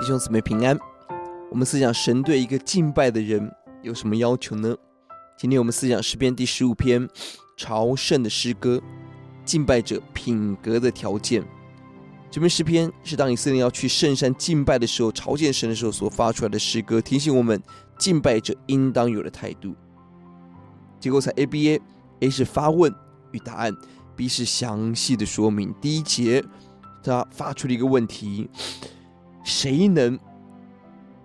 弟兄姊妹平安。我们思想神对一个敬拜的人有什么要求呢？今天我们思想诗篇第十五篇朝圣的诗歌，敬拜者品格的条件。这篇诗篇是当以色列要去圣山敬拜的时候，朝见神的时候所发出来的诗歌，提醒我们敬拜者应当有的态度。结构在 A B A，A 是发问与答案，B 是详细的说明。第一节，他发出了一个问题。谁能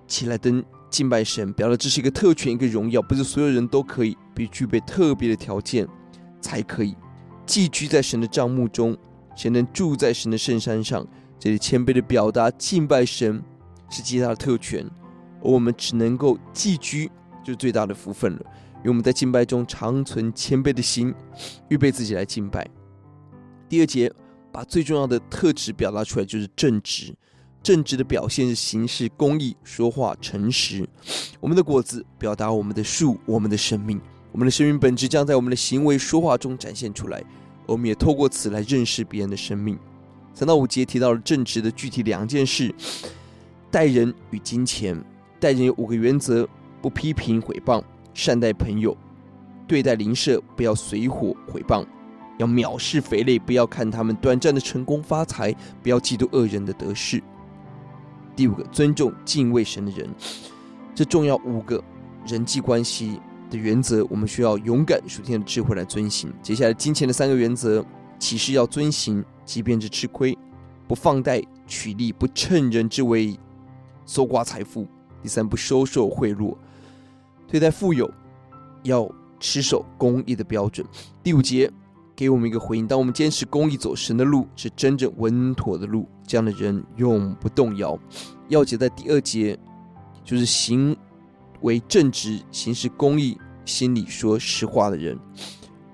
起来登敬拜神？表达这是一个特权，一个荣耀，不是所有人都可以，必须具备特别的条件才可以寄居在神的帐幕中。谁能住在神的圣山上？这里谦卑的表达，敬拜神是极大的特权，而我们只能够寄居，就是最大的福分了。因为我们在敬拜中常存谦卑的心，预备自己来敬拜。第二节把最重要的特质表达出来，就是正直。正直的表现是行事公义、说话诚实。我们的果子表达我们的树、我们的生命。我们的生命本质将在我们的行为说话中展现出来。我们也透过此来认识别人的生命。三到五节提到了正直的具体两件事：待人与金钱。待人有五个原则：不批评毁谤，善待朋友，对待邻舍不要随伙毁谤，要藐视肥类，不要看他们短暂的成功发财，不要嫉妒恶人的得势。第五个，尊重敬畏神的人，这重要五个人际关系的原则，我们需要勇敢属天的智慧来遵行。接下来，金钱的三个原则，启示要遵行，即便是吃亏，不放贷取利，不趁人之危搜刮财富。第三，不收受贿赂，对待富有要持守公义的标准。第五节。给我们一个回应：当我们坚持公义，走神的路，是真正稳妥的路，这样的人永不动摇。要节在第二节，就是行为正直、行事公义、心里说实话的人。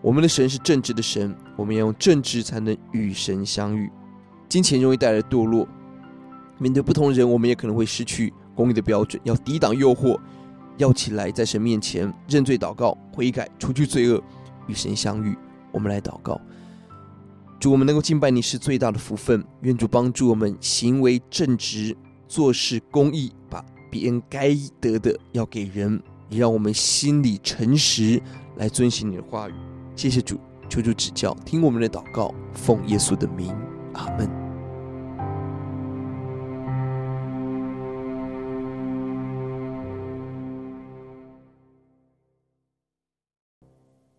我们的神是正直的神，我们要用正直才能与神相遇。金钱容易带来堕落，面对不同人，我们也可能会失去公义的标准。要抵挡诱惑，要起来在神面前认罪祷告、悔改，除去罪恶，与神相遇。我们来祷告，主，我们能够敬拜你是最大的福分。愿主帮助我们行为正直，做事公义，把别人该得的要给人，也让我们心里诚实来遵循你的话语。谢谢主，求主指教，听我们的祷告，奉耶稣的名，阿门。